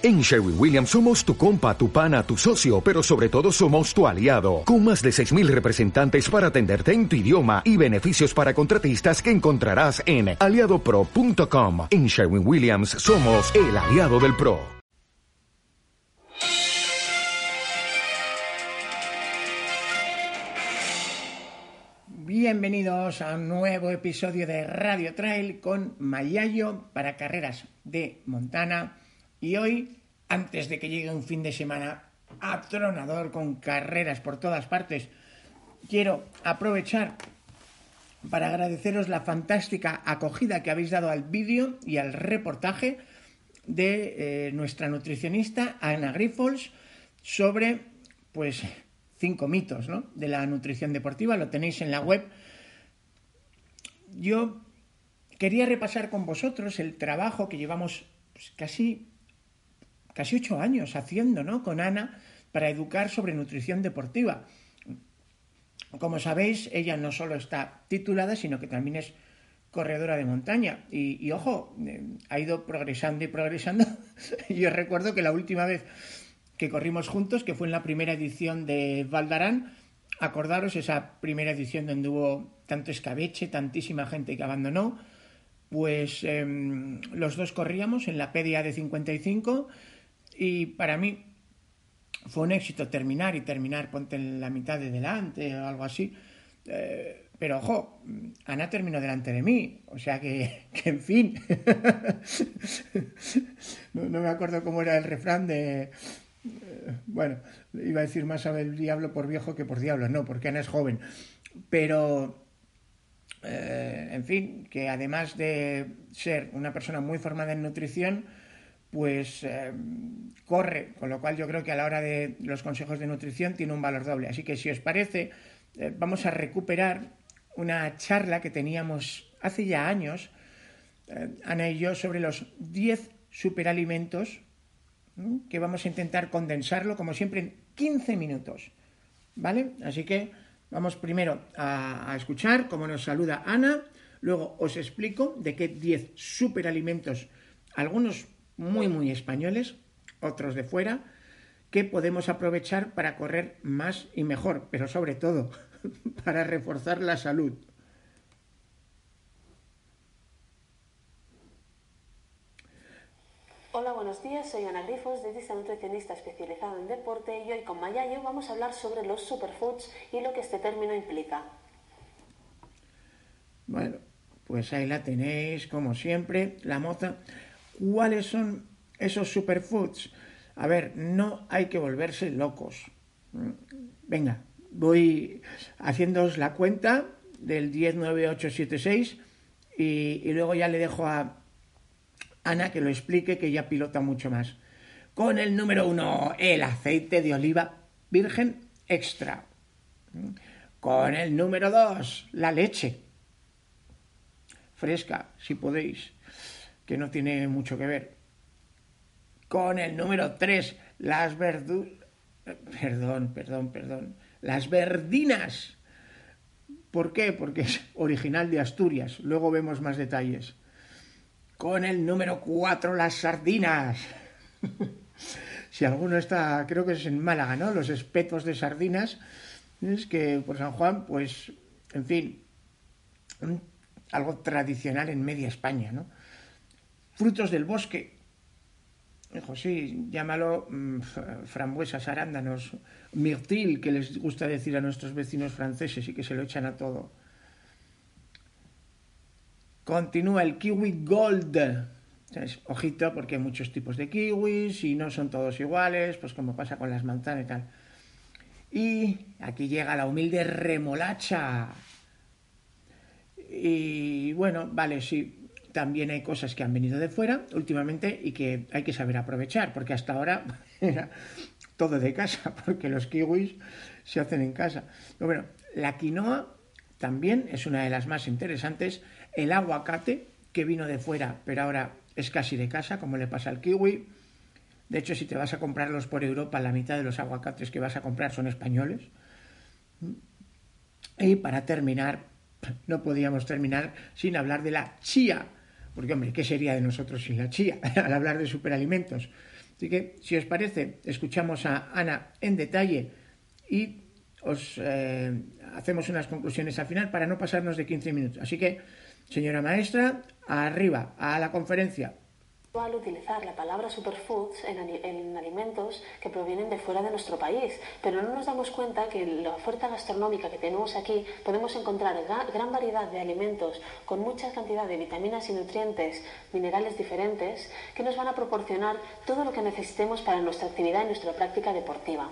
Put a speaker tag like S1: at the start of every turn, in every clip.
S1: En Sherwin Williams somos tu compa, tu pana, tu socio, pero sobre todo somos tu aliado, con más de 6.000 representantes para atenderte en tu idioma y beneficios para contratistas que encontrarás en aliadopro.com. En Sherwin Williams somos el aliado del PRO.
S2: Bienvenidos a un nuevo episodio de Radio Trail con Mayayo para carreras de Montana y hoy, antes de que llegue un fin de semana atronador con carreras por todas partes, quiero aprovechar para agradeceros la fantástica acogida que habéis dado al vídeo y al reportaje de eh, nuestra nutricionista Ana Grifols sobre pues cinco mitos de la nutrición deportiva, lo tenéis en la web. Yo quería repasar con vosotros el trabajo que llevamos pues, casi casi ocho años haciendo, ¿no? Con Ana para educar sobre nutrición deportiva. Como sabéis, ella no solo está titulada, sino que también es corredora de montaña. Y, ojo, eh, ha ido progresando y progresando. Yo recuerdo que la última vez que corrimos juntos, que fue en la primera edición de Valdarán, acordaros esa primera edición donde hubo tanto escabeche, tantísima gente que abandonó, pues em, los dos corríamos en la PDA de 55 y para mí fue un éxito terminar y terminar, ponte en la mitad de delante o algo así. Eh, pero ojo, Ana terminó delante de mí, o sea que, en fin. no, me acuerdo cómo era el refrán de. Eh, bueno, iba a decir más sabe el diablo por viejo que por diablo, no, porque Ana es joven. Pero, eh, en fin, que además de ser una persona muy formada en nutrición, pues eh, corre, con lo cual yo creo que a la hora de los consejos de nutrición tiene un valor doble. Así que si os parece, eh, vamos a recuperar una charla que teníamos hace ya años, eh, Ana y yo, sobre los 10 superalimentos, que vamos a intentar condensarlo, como siempre, en 15 minutos. ¿Vale? Así que vamos primero a, a escuchar cómo nos saluda Ana, luego os explico de qué 10 superalimentos, algunos muy, muy españoles, otros de fuera, que podemos aprovechar para correr más y mejor, pero sobre todo para reforzar la salud.
S3: Hola, buenos días. Soy Ana Grifos, dietista nutricionista especializado en deporte y hoy con Mayayo vamos a hablar sobre los superfoods y lo que este término implica.
S2: Bueno, pues ahí la tenéis, como siempre, la moza. ¿Cuáles son esos superfoods? A ver, no hay que volverse locos. Venga, voy haciéndoos la cuenta del 109876 y, y luego ya le dejo a Ana que lo explique, que ya pilota mucho más. Con el número uno, el aceite de oliva virgen extra. Con el número dos, la leche. Fresca, si podéis que no tiene mucho que ver. Con el número 3, las verduras... Perdón, perdón, perdón. Las verdinas. ¿Por qué? Porque es original de Asturias. Luego vemos más detalles. Con el número 4, las sardinas. si alguno está, creo que es en Málaga, ¿no? Los espetos de sardinas. Es que por San Juan, pues, en fin, algo tradicional en media España, ¿no? Frutos del bosque. Dijo, sí, llámalo mm, frambuesas, arándanos, mirtil, que les gusta decir a nuestros vecinos franceses y que se lo echan a todo. Continúa el kiwi gold. ojito, porque hay muchos tipos de kiwis y no son todos iguales, pues como pasa con las manzanas y tal. Y aquí llega la humilde remolacha. Y bueno, vale, sí, también hay cosas que han venido de fuera últimamente y que hay que saber aprovechar, porque hasta ahora era todo de casa, porque los kiwis se hacen en casa. Pero bueno, la quinoa también es una de las más interesantes. El aguacate, que vino de fuera, pero ahora es casi de casa, como le pasa al kiwi. De hecho, si te vas a comprarlos por Europa, la mitad de los aguacates que vas a comprar son españoles. Y para terminar, no podíamos terminar sin hablar de la chía, porque, hombre, ¿qué sería de nosotros sin la chía? Al hablar de superalimentos. Así que, si os parece, escuchamos a Ana en detalle y os eh, hacemos unas conclusiones al final para no pasarnos de 15 minutos. Así que, señora maestra, arriba, a la conferencia
S3: al utilizar la palabra superfoods en, alimentos que provienen de fuera de nuestro país, pero no nos damos cuenta que en la oferta gastronómica que tenemos aquí podemos encontrar gran variedad de alimentos con mucha cantidad de vitaminas y nutrientes, minerales diferentes, que nos van a proporcionar todo lo que necesitemos para nuestra actividad y nuestra práctica deportiva.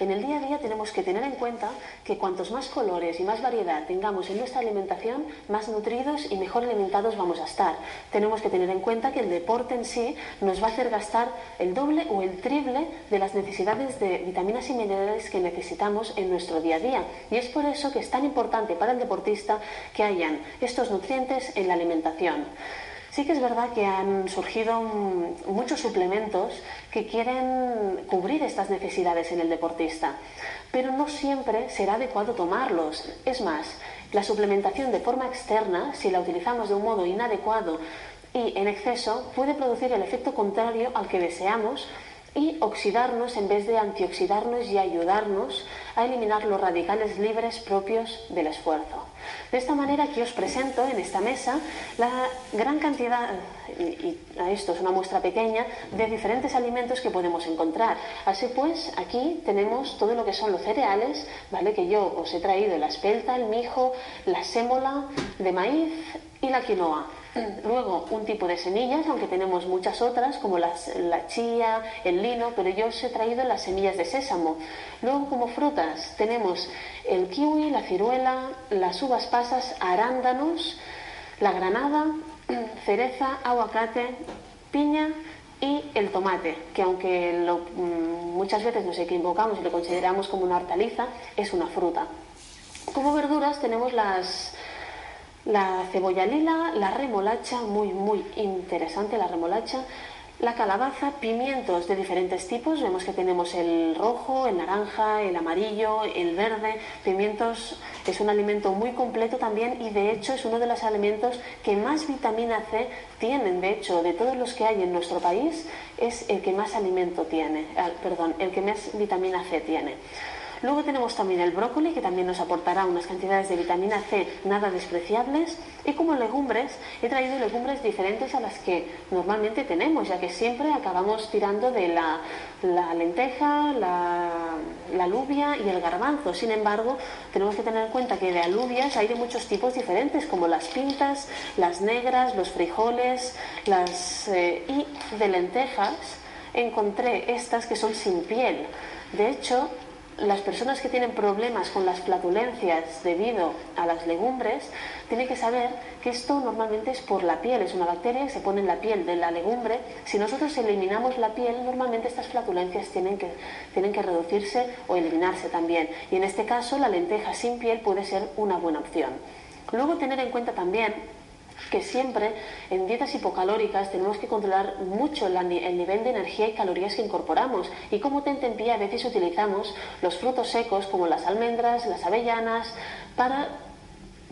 S3: En el día a día tenemos que tener en cuenta que cuantos más colores y más variedad tengamos en nuestra alimentación, más nutridos y mejor alimentados vamos a estar. Tenemos que tener en cuenta que el deporte en sí nos va a hacer gastar el doble o el triple de las necesidades de vitaminas y minerales que necesitamos en nuestro día a día. Y es por eso que es tan importante para el deportista que hayan estos nutrientes en la alimentación. Sí que es verdad que han surgido muchos suplementos que quieren cubrir estas necesidades en el deportista, pero no siempre será adecuado tomarlos. Es más, la suplementación de forma externa, si la utilizamos de un modo inadecuado y en exceso, puede producir el efecto contrario al que deseamos y oxidarnos en vez de antioxidarnos y ayudarnos a eliminar los radicales libres propios del esfuerzo. De esta manera aquí os presento en esta mesa la gran cantidad, y esto es una muestra pequeña, de diferentes alimentos que podemos encontrar. Así pues, aquí tenemos todo lo que son los cereales, ¿vale? Que yo os he traído la espelta, el mijo, la sémola de maíz y la quinoa. Luego, un tipo de semillas, aunque tenemos muchas otras, como la chía, el lino, pero yo os he traído las semillas de sésamo. Luego, como frutas, tenemos el kiwi, la ciruela, las uvas pasas, arándanos, la granada, cereza, aguacate, piña y el tomate, que aunque mm, muchas veces nos equivocamos y lo consideramos como una hortaliza, es una fruta. Como verduras tenemos las la cebolla lila, la remolacha, muy, muy interesante la remolacha, la calabaza, pimientos de diferentes tipos, vemos que tenemos el rojo, el naranja, el amarillo, el verde. Pimientos es un alimento muy completo también y de hecho es uno de los alimentos que más vitamina C tienen. De hecho, de todos los que hay en nuestro país, es el que más alimento tiene, ah, perdón, el que más vitamina C tiene. Luego tenemos también el brócoli, que también nos aportará unas cantidades de vitamina C nada despreciables. Y como legumbres, he traído legumbres diferentes a las que normalmente tenemos, ya que siempre acabamos tirando de la, lenteja, la, la alubia y el garbanzo. Sin embargo, tenemos que tener en cuenta que de alubias hay de muchos tipos diferentes, como las pintas, las negras, los frijoles, las, eh, y de lentejas encontré estas que son sin piel. De hecho, las personas que tienen problemas con las flatulencias debido a las legumbres tienen que saber que esto normalmente es por la piel, es una bacteria que se pone en la piel de la legumbre. Si nosotros eliminamos la piel, normalmente estas flatulencias tienen que, tienen que reducirse o eliminarse también. Y en este caso, la lenteja sin piel puede ser una buena opción. Luego, tener en cuenta también que siempre en dietas hipocalóricas tenemos que controlar mucho el, nivel de energía y calorías que incorporamos y como tentempié a veces utilizamos los frutos secos como las almendras, las avellanas para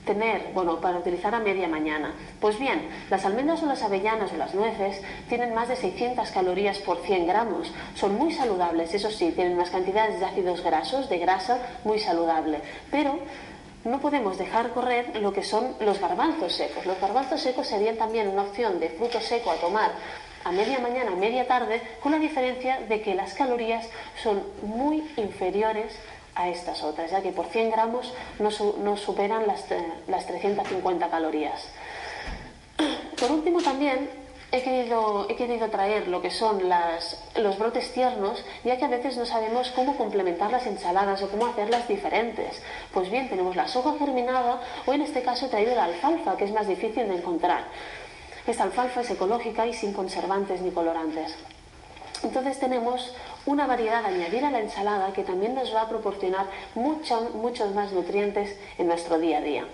S3: tener, bueno, para utilizar a media mañana. Pues bien, las almendras o las avellanas o las nueces tienen más de 600 calorías por 100 gramos. Son muy saludables, eso sí, tienen unas cantidades de ácidos grasos, de grasa, muy saludable. Pero no podemos dejar correr lo que son los garbanzos secos. Los garbanzos secos serían también una opción de fruto seco a tomar a media mañana, a media tarde, con la diferencia de que las calorías son muy inferiores a estas otras, ya que por 100 gramos no, superan las, las 350 calorías. Por último, también he querido, he querido traer lo que son los brotes tiernos, ya que a veces no sabemos cómo complementar las ensaladas o cómo hacerlas diferentes. Pues bien, tenemos la soja germinada o en este caso he traído la alfalfa, que es más difícil de encontrar. Esta alfalfa es ecológica y sin conservantes ni colorantes. Entonces tenemos una variedad a añadir a la ensalada que también nos va a proporcionar muchos más nutrientes en nuestro día a día.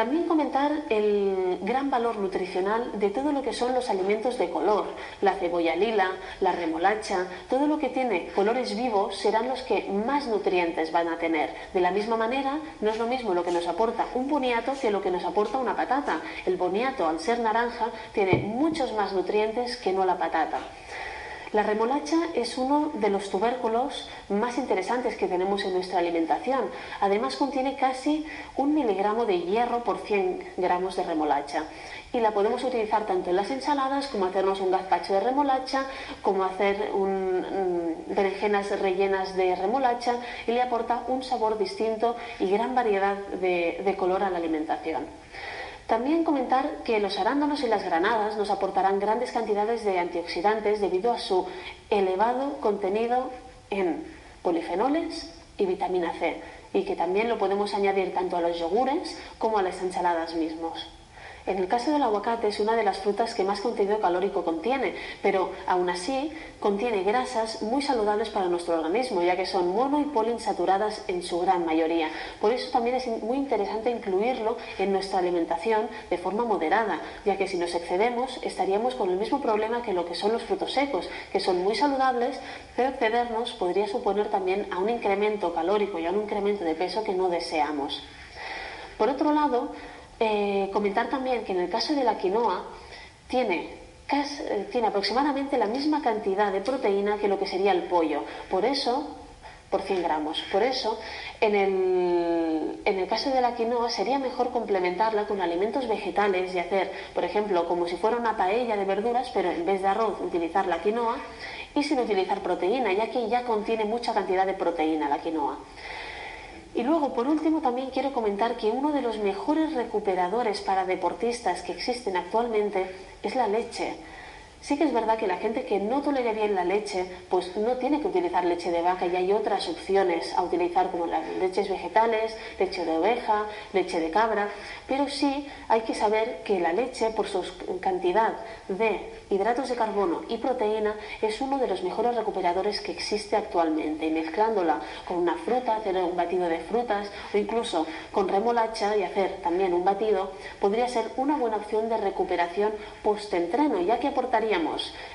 S3: También comentar el gran valor nutricional de todo lo que son los alimentos de color, la cebolla lila, la remolacha, todo lo que tiene colores vivos serán los que más nutrientes van a tener. De la misma manera, no es lo mismo lo que nos aporta un boniato que lo que nos aporta una patata. El boniato, al ser naranja, tiene muchos más nutrientes que no la patata. La remolacha es uno de los tubérculos más interesantes que tenemos en nuestra alimentación. Además contiene casi un miligramo de hierro por 100 gramos de remolacha. Y la podemos utilizar tanto en las ensaladas como hacernos un gazpacho de remolacha, como hacer un, mm, berenjenas rellenas de remolacha y le aporta un sabor distinto y gran variedad de color a la alimentación. También comentar que los arándanos y las granadas nos aportarán grandes cantidades de antioxidantes debido a su elevado contenido en polifenoles y vitamina C y que también lo podemos añadir tanto a los yogures como a las ensaladas mismos. En el caso del aguacate es una de las frutas que más contenido calórico contiene, pero aún así contiene grasas muy saludables para nuestro organismo, ya que son mono y poliinsaturadas en su gran mayoría. Por eso también es muy interesante incluirlo en nuestra alimentación de forma moderada, ya que si nos excedemos estaríamos con el mismo problema que lo que son los frutos secos, que son muy saludables, pero excedernos podría suponer también a un incremento calórico y a un incremento de peso que no deseamos. Por otro lado, eh, comentar también que en el caso de la quinoa tiene, eh, tiene aproximadamente la misma cantidad de proteína que lo que sería el pollo. Por eso, por 100 gramos. Por eso, en el, en el, caso de la quinoa sería mejor complementarla con alimentos vegetales y hacer, por ejemplo, como si fuera una paella de verduras, pero en vez de arroz utilizar la quinoa y sin utilizar proteína, ya que ya contiene mucha cantidad de proteína la quinoa. Y luego, por último, también quiero comentar que uno de los mejores recuperadores para deportistas que existen actualmente es la leche. Sí que es verdad que la gente que no tolera bien la leche, pues no tiene que utilizar leche de vaca y hay otras opciones a utilizar como las leches vegetales, leche de oveja, leche de cabra, pero sí hay que saber que la leche, por su cantidad de hidratos de carbono y proteína, es uno de los mejores recuperadores que existe actualmente. Y mezclándola con una fruta, hacer un batido de frutas o incluso con remolacha y hacer también un batido, podría ser una buena opción de recuperación post-entreno, ya que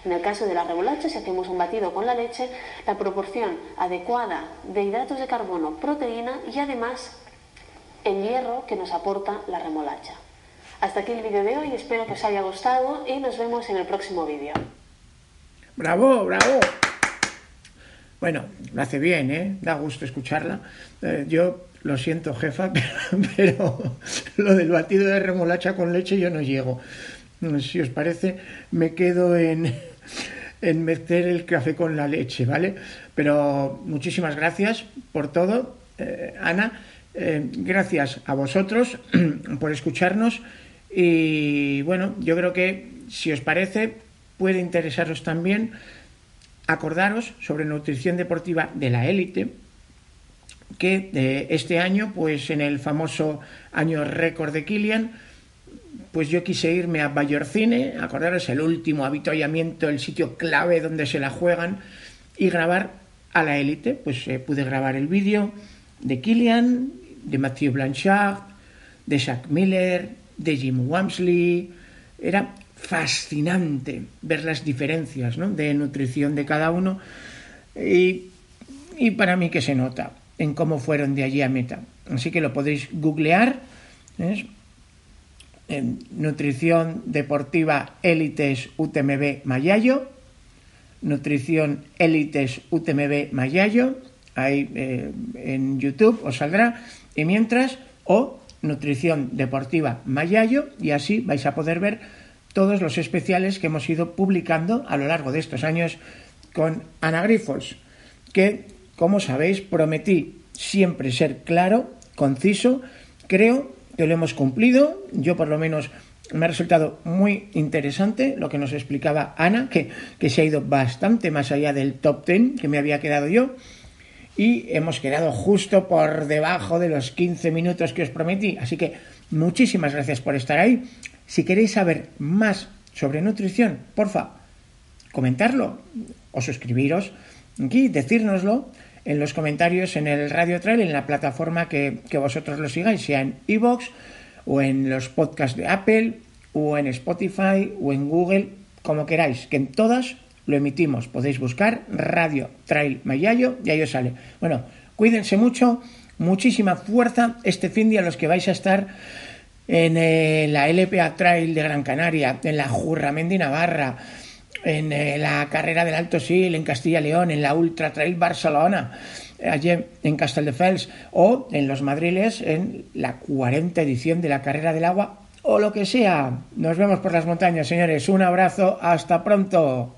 S3: en el caso de la remolacha, si hacemos un batido con la leche, la proporción adecuada de hidratos de carbono, proteína y además el hierro que nos aporta la remolacha. Hasta aquí el vídeo de hoy, espero que os haya gustado y nos vemos en el próximo vídeo.
S2: ¡Bravo, bravo! Bueno, lo hace bien, ¿eh? Da gusto escucharla. Eh, yo lo siento, jefa, pero, lo del batido de remolacha con leche yo no llego. Si os parece, me quedo en, en meter el café con la leche, ¿vale? Pero muchísimas gracias por todo, eh, Ana. Eh, gracias a vosotros por escucharnos y bueno, yo creo que si os parece puede interesaros también acordaros sobre nutrición deportiva de la élite que eh, este año pues en el famoso año récord de Kilian pues yo quise irme a Bayorcine, acordaros el último habituallamiento, el sitio clave donde se la juegan y grabar a la élite, pues eh, pude grabar el vídeo de Kilian de Matthew Blanchard, de Jack Miller, de Jim Wamsley. Era fascinante ver las diferencias de nutrición de cada uno y, para mí que se nota en cómo fueron de allí a meta. Así que lo podéis googlear. En nutrición deportiva élites UTMB Mayayo, nutrición élites UTMB Mayayo, ahí eh, en YouTube os saldrá. Y mientras, o Nutrición Deportiva Mayayo, y así vais a poder ver todos los especiales que hemos ido publicando a lo largo de estos años con Ana Grifols, que, como sabéis, prometí siempre ser claro, conciso, creo que lo hemos cumplido, yo por lo menos me ha resultado muy interesante lo que nos explicaba Ana, que, que se ha ido bastante más allá del top 10 que me había quedado yo, y hemos quedado justo por debajo de los 15 minutos que os prometí. Así que muchísimas gracias por estar ahí. Si queréis saber más sobre nutrición, porfa, comentarlo o suscribiros aquí, decírnoslo en los comentarios en el Radio Trail, en la plataforma que, que vosotros lo sigáis, sea en iVoox o en los podcasts de Apple o en Spotify o en Google, como queráis, que en todas lo emitimos. Podéis buscar Radio Trail Mayayo y ahí os sale. Bueno, cuídense mucho, muchísima fuerza este fin de a los que vais a estar en eh, la LPA Trail de Gran Canaria, en la Jurramendi Navarra, en eh, la carrera del Alto Sil en Castilla y León, en la Ultra Trail Barcelona, allí en Castelldefels, o en los Madriles en la 40 edición de la Carrera del Agua, o lo que sea. Nos vemos por las montañas, señores. Un abrazo, hasta pronto.